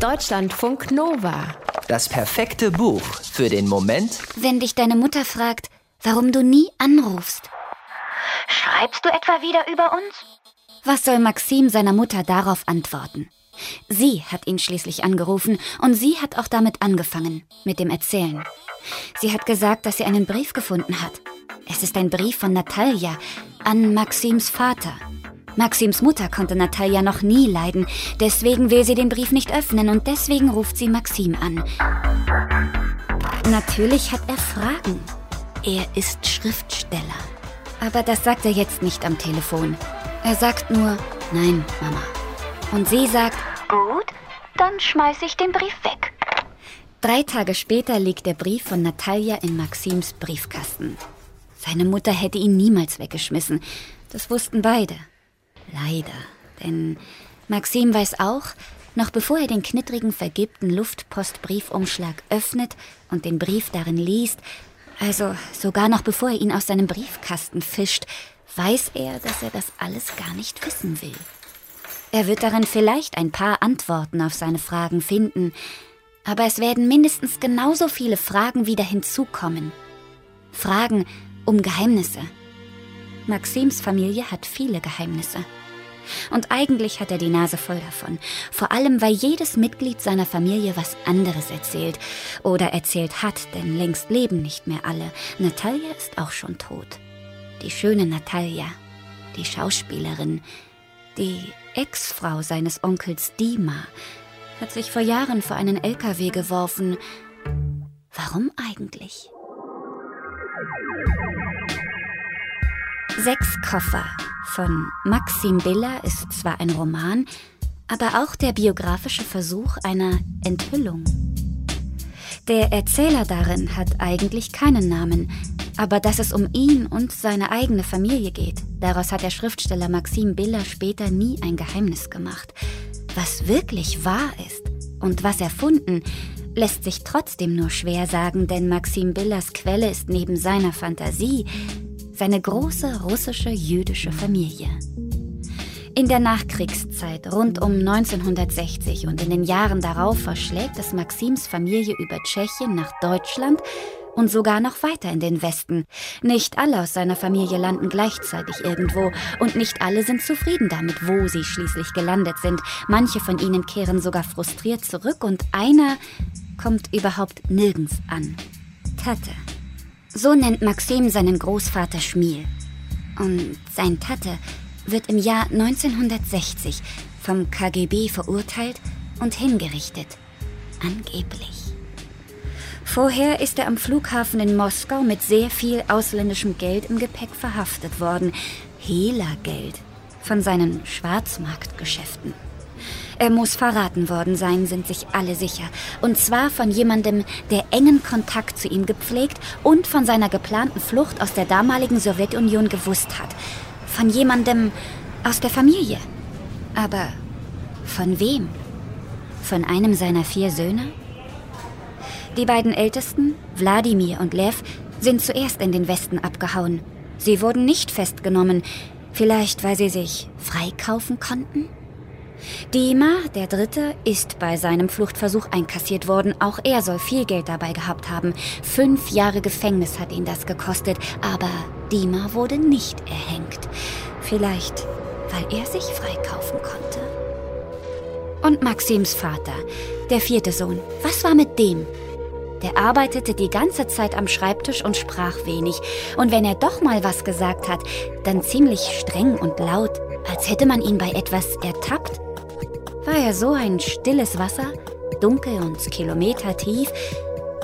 Deutschlandfunk Nova. Das perfekte Buch für den Moment, Wenn dich deine Mutter fragt, warum du nie anrufst. Schreibst du etwa wieder über uns? Was soll Maxim seiner Mutter darauf antworten? Sie hat ihn schließlich angerufen und sie hat auch damit angefangen, mit dem Erzählen. Sie hat gesagt, dass sie einen Brief gefunden hat. Es ist ein Brief von Natalia an Maxims Vater. Maxims Mutter konnte Natalia noch nie leiden, deswegen will sie den Brief nicht öffnen und deswegen ruft sie Maxim an. Natürlich hat er Fragen. Er ist Schriftsteller. Aber das sagt er jetzt nicht am Telefon. Er sagt nur, nein, Mama. Und sie sagt, Gut, dann schmeiß ich den Brief weg. Drei Tage später liegt der Brief von Natalia in Maxims Briefkasten. Seine Mutter hätte ihn niemals weggeschmissen. Das wussten beide. Leider. Denn Maxim weiß auch, noch bevor er den knittrigen, vergilbten Luftpostbriefumschlag öffnet und den Brief darin liest, also sogar noch bevor er ihn aus seinem Briefkasten fischt, weiß er, dass er das alles gar nicht wissen will. Er wird darin vielleicht ein paar Antworten auf seine Fragen finden, aber es werden mindestens genauso viele Fragen wieder hinzukommen. Fragen um Geheimnisse. Maxims Familie hat viele Geheimnisse. Und eigentlich hat er die Nase voll davon. Vor allem, weil jedes Mitglied seiner Familie was anderes erzählt. Oder erzählt hat, denn längst leben nicht mehr alle. Natalia ist auch schon tot. Die schöne Natalia. Die Schauspielerin. Die Ex-Frau seines Onkels Dima hat sich vor Jahren vor einen LKW geworfen. Warum eigentlich? Sechs Koffer von Maxim Biller ist zwar ein Roman, aber auch der biografische Versuch einer Enthüllung. Der Erzähler darin hat eigentlich keinen Namen, aber dass es um ihn und seine eigene Familie geht, daraus hat der Schriftsteller Maxim Biller später nie ein Geheimnis gemacht. Was wirklich wahr ist und was erfunden, lässt sich trotzdem nur schwer sagen, denn Maxim Billers Quelle ist neben seiner Fantasie seine große russische jüdische Familie. In der Nachkriegszeit rund um 1960 und in den Jahren darauf verschlägt es Maxims Familie über Tschechien nach Deutschland und sogar noch weiter in den Westen. Nicht alle aus seiner Familie landen gleichzeitig irgendwo und nicht alle sind zufrieden damit, wo sie schließlich gelandet sind. Manche von ihnen kehren sogar frustriert zurück und einer kommt überhaupt nirgends an. Tate. So nennt Maxim seinen Großvater Schmiel. Und sein Tate wird im Jahr 1960 vom KGB verurteilt und hingerichtet. Angeblich. Vorher ist er am Flughafen in Moskau mit sehr viel ausländischem Geld im Gepäck verhaftet worden. Hehlergeld von seinen Schwarzmarktgeschäften. Er muss verraten worden sein, sind sich alle sicher. Und zwar von jemandem, der engen Kontakt zu ihm gepflegt und von seiner geplanten Flucht aus der damaligen Sowjetunion gewusst hat. Von jemandem aus der Familie. Aber von wem? Von einem seiner vier Söhne? Die beiden Ältesten, Wladimir und Lev, sind zuerst in den Westen abgehauen. Sie wurden nicht festgenommen, vielleicht weil sie sich freikaufen konnten? Dima, der Dritte, ist bei seinem Fluchtversuch einkassiert worden. Auch er soll viel Geld dabei gehabt haben. Fünf Jahre Gefängnis hat ihn das gekostet. Aber Dima wurde nicht erhängt. Vielleicht, weil er sich freikaufen konnte. Und Maxims Vater, der vierte Sohn, was war mit dem? Der arbeitete die ganze Zeit am Schreibtisch und sprach wenig. Und wenn er doch mal was gesagt hat, dann ziemlich streng und laut, als hätte man ihn bei etwas ertappt. War er so ein stilles Wasser, dunkel und kilometertief,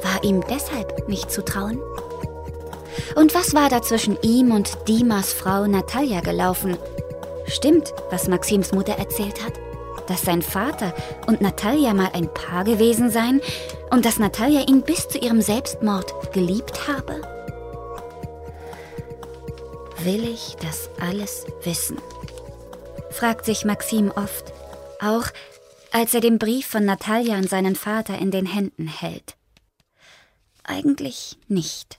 war ihm deshalb nicht zu trauen? Und was war da zwischen ihm und Dimas Frau Natalia gelaufen? Stimmt, was Maxims Mutter erzählt hat? Dass sein Vater und Natalia mal ein Paar gewesen seien und dass Natalia ihn bis zu ihrem Selbstmord geliebt habe? Will ich das alles wissen? fragt sich Maxim oft auch als er den Brief von Natalia an seinen Vater in den Händen hält. Eigentlich nicht.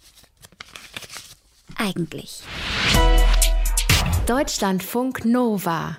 Eigentlich. Deutschlandfunk Nova